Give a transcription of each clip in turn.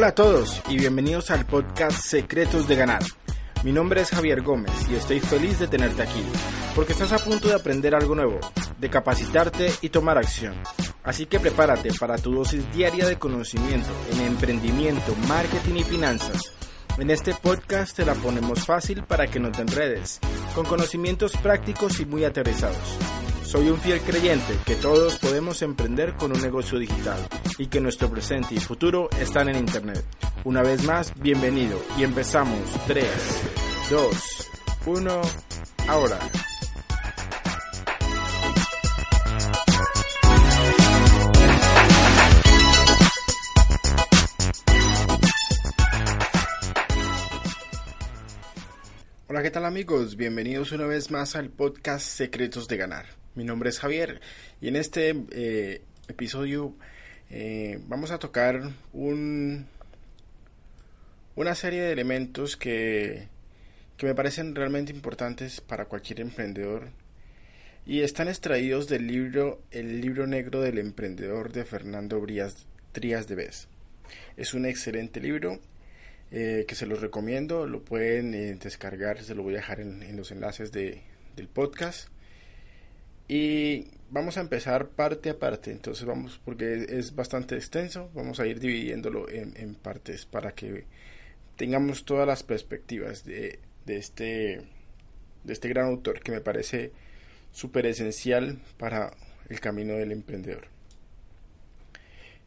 Hola a todos y bienvenidos al podcast Secretos de Ganar. Mi nombre es Javier Gómez y estoy feliz de tenerte aquí, porque estás a punto de aprender algo nuevo, de capacitarte y tomar acción. Así que prepárate para tu dosis diaria de conocimiento en emprendimiento, marketing y finanzas. En este podcast te la ponemos fácil para que no te enredes, con conocimientos prácticos y muy aterrizados. Soy un fiel creyente que todos podemos emprender con un negocio digital y que nuestro presente y futuro están en Internet. Una vez más, bienvenido y empezamos 3, 2, 1, ahora. ¿Qué tal amigos? Bienvenidos una vez más al podcast Secretos de Ganar. Mi nombre es Javier y en este eh, episodio eh, vamos a tocar un, una serie de elementos que, que me parecen realmente importantes para cualquier emprendedor y están extraídos del libro El libro negro del emprendedor de Fernando Brías, de Vez. Es un excelente libro eh, que se los recomiendo, lo pueden eh, descargar, se lo voy a dejar en, los enlaces de, del podcast. Y vamos a empezar parte a parte, entonces vamos, porque es bastante extenso, vamos a ir dividiéndolo en, en partes para que tengamos todas las perspectivas de, de, este, de este gran autor que me parece súper esencial para el camino del emprendedor.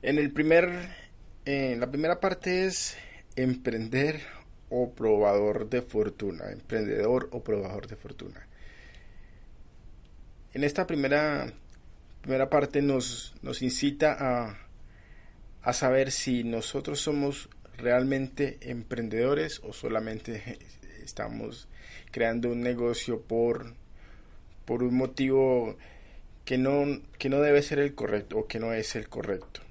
En el primer, en la primera parte es emprender o probador de fortuna, emprendedor o probador de fortuna. En esta primera, primera parte nos, nos incita a, a saber si nosotros somos realmente emprendedores o solamente estamos creando un negocio por, por un motivo que no, que no debe ser el correcto o que no es el correcto.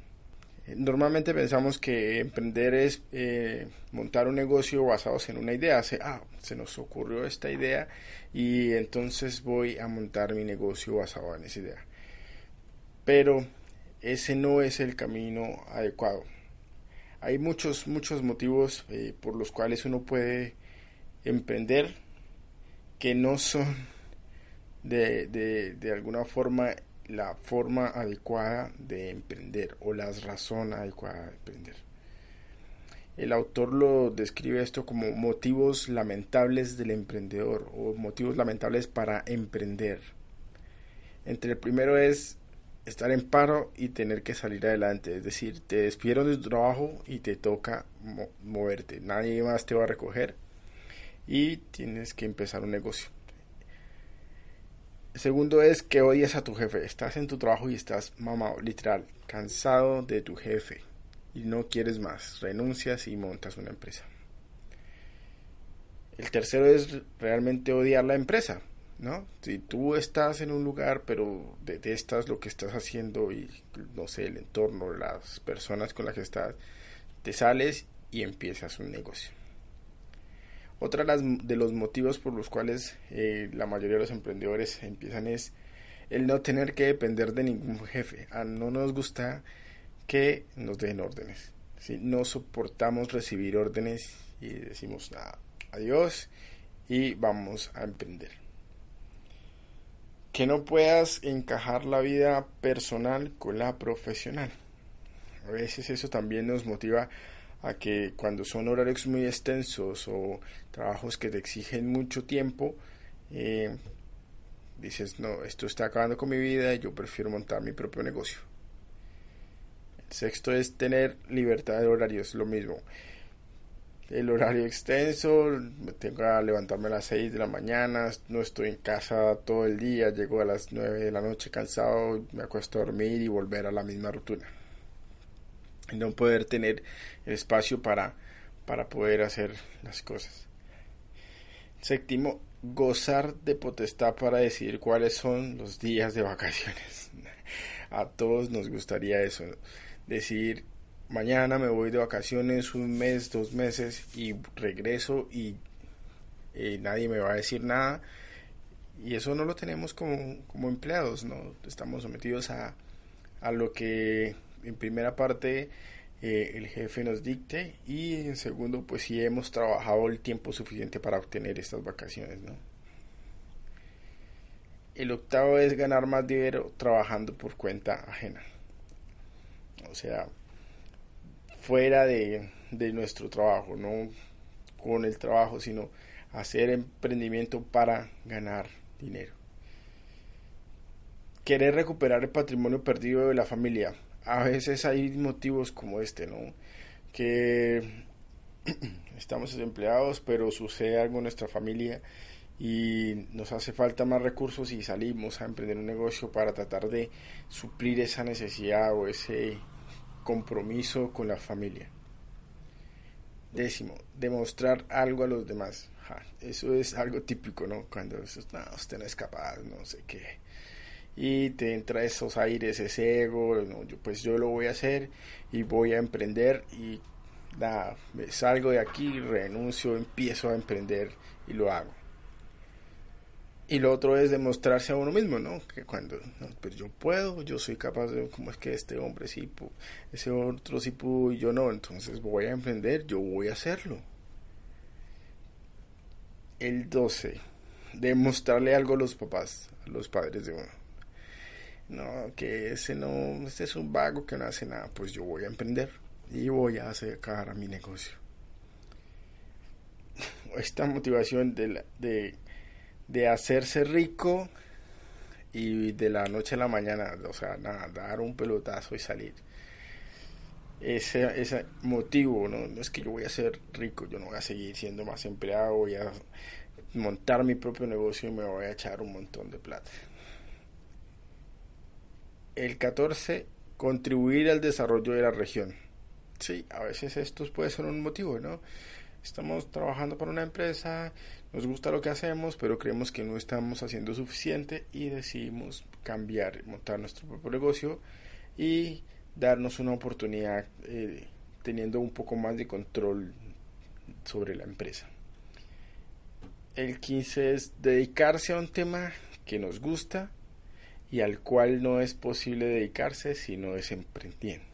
Normalmente pensamos que emprender es eh, montar un negocio basado en una idea. Se, ah, se nos ocurrió esta idea y entonces voy a montar mi negocio basado en esa idea. Pero ese no es el camino adecuado. Hay muchos, muchos motivos eh, por los cuales uno puede emprender que no son de, de, de alguna forma la forma adecuada de emprender o la razón adecuada de emprender. El autor lo describe esto como motivos lamentables del emprendedor o motivos lamentables para emprender. Entre el primero es estar en paro y tener que salir adelante, es decir, te despidieron de tu trabajo y te toca moverte, nadie más te va a recoger y tienes que empezar un negocio. Segundo es que odias a tu jefe. Estás en tu trabajo y estás, mamá, literal, cansado de tu jefe y no quieres más. Renuncias y montas una empresa. El tercero es realmente odiar la empresa, ¿no? Si tú estás en un lugar pero detestas lo que estás haciendo y, no sé, el entorno, las personas con las que estás, te sales y empiezas un negocio. Otra de los motivos por los cuales eh, la mayoría de los emprendedores empiezan es el no tener que depender de ningún jefe. A no nos gusta que nos den órdenes. No soportamos recibir órdenes y decimos nada, adiós y vamos a emprender. Que no puedas encajar la vida personal con la profesional. A veces eso también nos motiva a que cuando son horarios muy extensos o trabajos que te exigen mucho tiempo, eh, dices, no, esto está acabando con mi vida, y yo prefiero montar mi propio negocio. El sexto es tener libertad de horario, es lo mismo. El horario extenso, tengo que levantarme a las 6 de la mañana, no estoy en casa todo el día, llego a las 9 de la noche cansado, me acuesto a dormir y volver a la misma rutina no poder tener el espacio para, para poder hacer las cosas. Séptimo, gozar de potestad para decidir cuáles son los días de vacaciones. A todos nos gustaría eso, decir mañana me voy de vacaciones un mes, dos meses y regreso y eh, nadie me va a decir nada. Y eso no lo tenemos como, como empleados, ¿no? Estamos sometidos a, a lo que en primera parte eh, el jefe nos dicte y en segundo pues si hemos trabajado el tiempo suficiente para obtener estas vacaciones ¿no? el octavo es ganar más dinero trabajando por cuenta ajena. O sea fuera de, de nuestro trabajo no con el trabajo sino hacer emprendimiento para ganar dinero. Querer recuperar el patrimonio perdido de la familia a veces hay motivos como este, ¿no? Que estamos desempleados, pero sucede algo en nuestra familia y nos hace falta más recursos y salimos a emprender un negocio para tratar de suplir esa necesidad o ese compromiso con la familia. Décimo, demostrar algo a los demás. eso es algo típico, ¿no? Cuando no, usted no es capaz, no sé qué y te entra esos aires, ese ego, pues yo lo voy a hacer y voy a emprender y nada, me salgo de aquí, renuncio, empiezo a emprender y lo hago. Y lo otro es demostrarse a uno mismo, ¿no? Que cuando, pues yo puedo, yo soy capaz de, como es que este hombre sí ese otro sí pudo y yo no, entonces voy a emprender, yo voy a hacerlo. El 12, demostrarle algo a los papás, a los padres de uno no, que ese no, este es un vago que no hace nada, pues yo voy a emprender y voy a acercar a mi negocio. Esta motivación de, de, de hacerse rico y de la noche a la mañana, o sea, nada, dar un pelotazo y salir. Ese, ese motivo, ¿no? no es que yo voy a ser rico, yo no voy a seguir siendo más empleado, voy a montar mi propio negocio y me voy a echar un montón de plata. El 14, contribuir al desarrollo de la región. Sí, a veces esto puede ser un motivo, ¿no? Estamos trabajando para una empresa, nos gusta lo que hacemos, pero creemos que no estamos haciendo suficiente y decidimos cambiar, montar nuestro propio negocio y darnos una oportunidad eh, teniendo un poco más de control sobre la empresa. El 15 es dedicarse a un tema que nos gusta y al cual no es posible dedicarse si no es emprendiendo.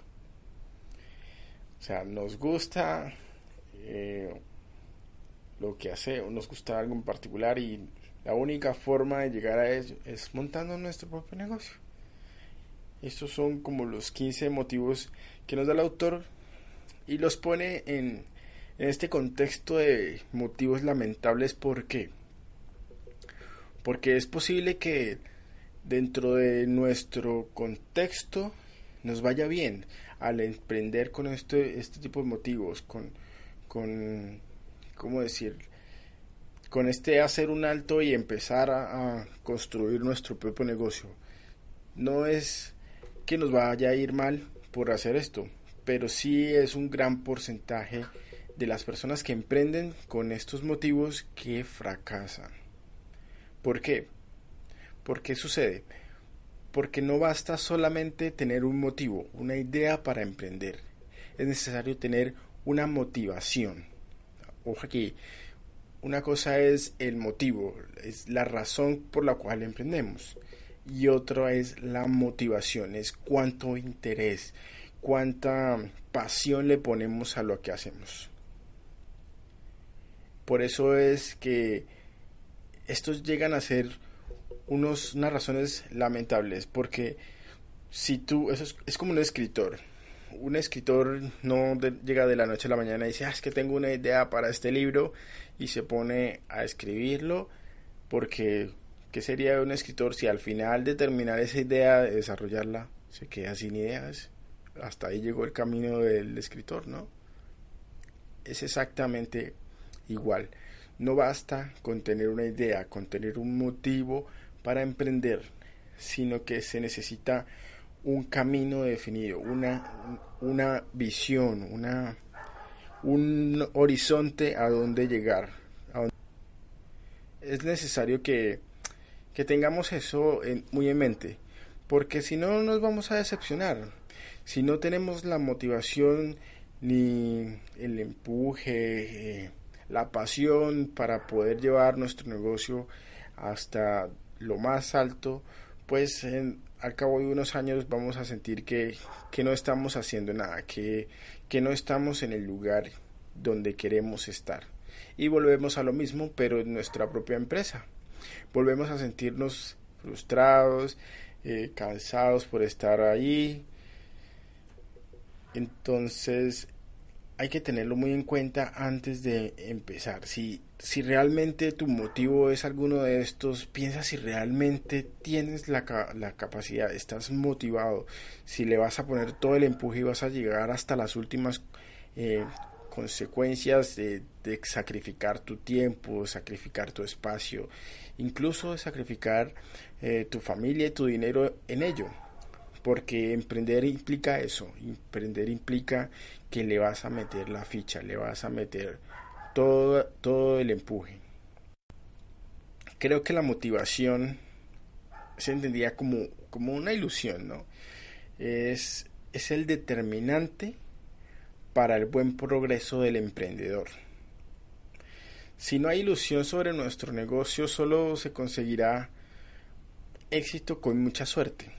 O sea, nos gusta eh, lo que hace, nos gusta algo en particular y la única forma de llegar a ello es montando nuestro propio negocio. Estos son como los 15 motivos que nos da el autor y los pone en, en este contexto de motivos lamentables. ¿Por qué? Porque es posible que dentro de nuestro contexto nos vaya bien al emprender con este, este tipo de motivos, con, con, ¿cómo decir? Con este hacer un alto y empezar a, construir nuestro propio negocio. No es que nos vaya a ir mal por hacer esto, pero sí es un gran porcentaje de las personas que emprenden con estos motivos que fracasan. ¿Por qué? ¿Por qué sucede? Porque no basta solamente tener un motivo, una idea para emprender. Es necesario tener una motivación. Ojo aquí, una cosa es el motivo, es la razón por la cual emprendemos. Y otra es la motivación, es cuánto interés, cuánta pasión le ponemos a lo que hacemos. Por eso es que estos llegan a ser unos, unas razones lamentables, porque si tú, eso es, como un escritor, un escritor no llega de la noche a la mañana y dice, ah, es que tengo una idea para este libro y se pone a escribirlo, porque ¿qué sería un escritor si al final de terminar esa idea, de desarrollarla, se queda sin ideas? Hasta ahí llegó el camino del escritor, ¿no? Es exactamente igual. No basta con tener una idea, con tener un motivo para emprender, sino que se necesita un camino definido, una, una visión, una, un horizonte a donde llegar. Es necesario que, que tengamos eso muy en mente, porque si no nos vamos a decepcionar. Si no tenemos la motivación ni el empuje, eh, la pasión para poder llevar nuestro negocio hasta lo más alto, pues al cabo de unos años vamos a sentir que, no estamos haciendo nada, que, que no estamos en el lugar donde queremos estar. Y volvemos a lo mismo, pero en nuestra propia empresa. Volvemos a sentirnos frustrados, eh, cansados por estar ahí. Entonces hay que tenerlo muy en cuenta antes de empezar. Si, si realmente tu motivo es alguno de estos, piensa si realmente tienes la, la, capacidad, estás motivado, si le vas a poner todo el empuje y vas a llegar hasta las últimas eh, consecuencias de, sacrificar tu tiempo, sacrificar tu espacio, incluso sacrificar eh, tu familia y tu dinero en ello porque emprender implica eso, emprender implica que le vas a meter la ficha, le vas a meter todo, todo el empuje. Creo que la motivación se entendía como, como una ilusión, ¿no? Es, es el determinante para el buen progreso del emprendedor. Si no hay ilusión sobre nuestro negocio, solo se conseguirá éxito con mucha suerte.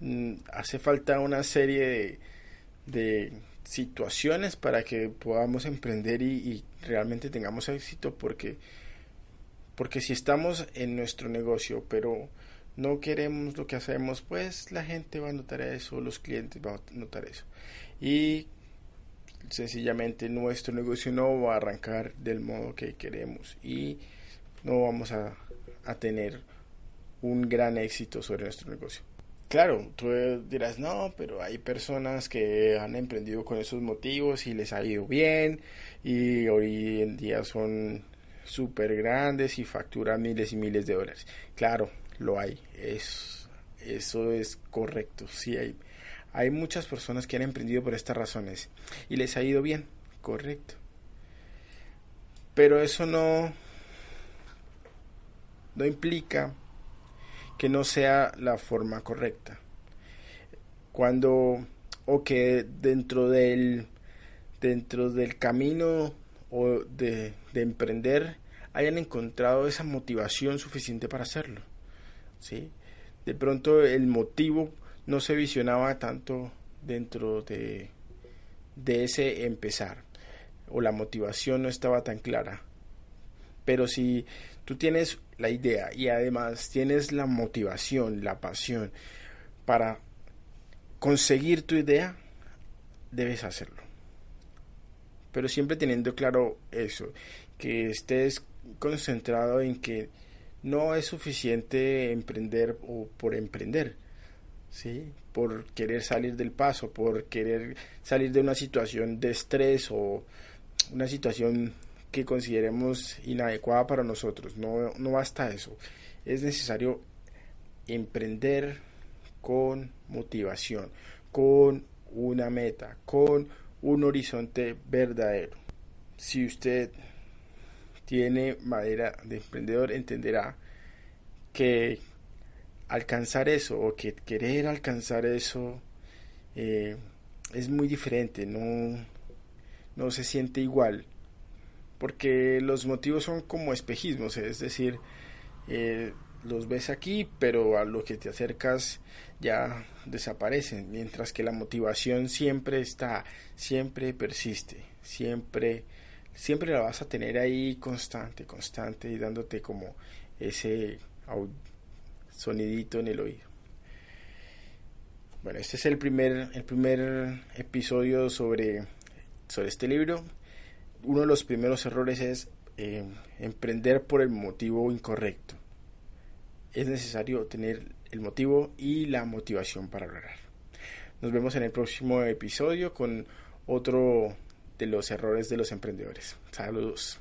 Mm, hace falta una serie de, situaciones para que podamos emprender y, realmente tengamos éxito porque porque si estamos en nuestro negocio pero no queremos lo que hacemos pues la gente va a notar eso los clientes van a notar eso. Y sencillamente nuestro negocio no va a arrancar del modo que queremos y no vamos a tener un gran éxito sobre nuestro negocio Claro, tú dirás, no, pero hay personas que han emprendido con esos motivos y les ha ido bien y hoy en día son súper grandes y facturan miles y miles de dólares. Claro, lo hay, es, eso es correcto, sí hay. Hay muchas personas que han emprendido por estas razones y les ha ido bien, correcto. Pero eso no, no implica que no sea la forma correcta. Cuando o que dentro del dentro del camino o de, de emprender hayan encontrado esa motivación suficiente para hacerlo. ¿sí? De pronto el motivo no se visionaba tanto dentro de, de ese empezar o la motivación no estaba tan clara. Pero si tú tienes la idea y además tienes la motivación, la pasión para conseguir tu idea, debes hacerlo. Pero siempre teniendo claro eso, que estés concentrado en que no es suficiente emprender o por emprender, ¿sí? por querer salir del paso, por querer salir de una situación de estrés o una situación que consideremos inadecuada para nosotros. No, no basta eso. Es necesario emprender con motivación, con una meta, con un horizonte verdadero. Si usted tiene madera de emprendedor, entenderá que alcanzar eso o que querer alcanzar eso eh, es muy diferente, no, no se siente igual porque los motivos son como espejismos, es decir, eh, los ves aquí, pero a lo que te acercas ya desaparecen, mientras que la motivación siempre está, siempre persiste, siempre, siempre la vas a tener ahí constante, constante y dándote como ese sonidito en el oído. Bueno, este es el primer, el primer episodio sobre, sobre este libro uno de los primeros errores es eh, emprender por el motivo incorrecto. Es necesario tener el motivo y la motivación para lograr. Nos vemos en el próximo episodio con otro de los errores de los emprendedores. Saludos.